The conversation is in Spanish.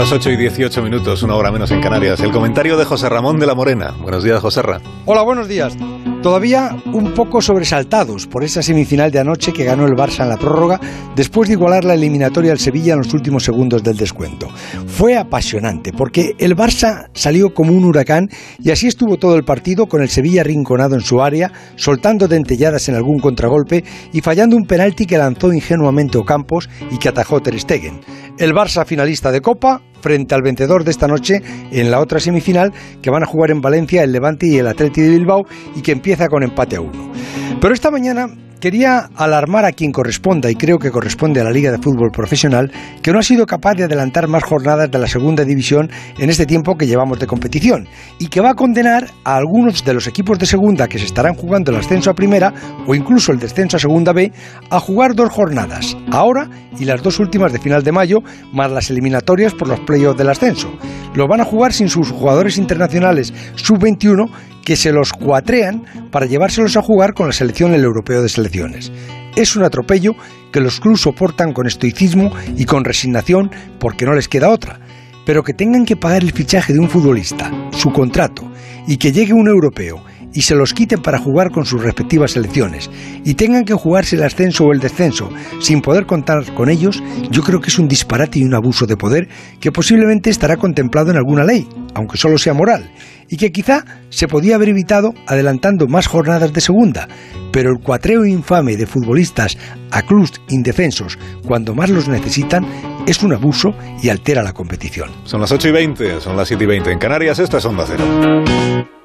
las 8 y 18 minutos, una hora menos en Canarias. El comentario de José Ramón de la Morena. Buenos días, José Ramón. Hola, buenos días. Todavía un poco sobresaltados por esa semifinal de anoche que ganó el Barça en la prórroga después de igualar la eliminatoria al Sevilla en los últimos segundos del descuento. Fue apasionante porque el Barça salió como un huracán y así estuvo todo el partido con el Sevilla rinconado en su área, soltando dentelladas en algún contragolpe y fallando un penalti que lanzó ingenuamente Ocampos y que atajó Ter Stegen. El Barça finalista de Copa frente al vencedor de esta noche en la otra semifinal que van a jugar en Valencia el Levante y el Atleti de Bilbao y que empieza con empate a uno. Pero esta mañana Quería alarmar a quien corresponda, y creo que corresponde a la Liga de Fútbol Profesional, que no ha sido capaz de adelantar más jornadas de la segunda división en este tiempo que llevamos de competición, y que va a condenar a algunos de los equipos de segunda que se estarán jugando el ascenso a primera o incluso el descenso a segunda B a jugar dos jornadas, ahora y las dos últimas de final de mayo, más las eliminatorias por los playoffs del ascenso. Lo van a jugar sin sus jugadores internacionales sub-21 que se los cuatrean para llevárselos a jugar con la selección el europeo de selecciones. Es un atropello que los clubes soportan con estoicismo y con resignación porque no les queda otra. Pero que tengan que pagar el fichaje de un futbolista, su contrato, y que llegue un europeo y se los quiten para jugar con sus respectivas selecciones y tengan que jugarse el ascenso o el descenso sin poder contar con ellos, yo creo que es un disparate y un abuso de poder que posiblemente estará contemplado en alguna ley, aunque solo sea moral, y que quizá se podía haber evitado adelantando más jornadas de segunda, pero el cuatreo infame de futbolistas a clubs indefensos cuando más los necesitan es un abuso y altera la competición. Son las 8 y 20, son las 7 y 20 en Canarias, estas son Onda Cero.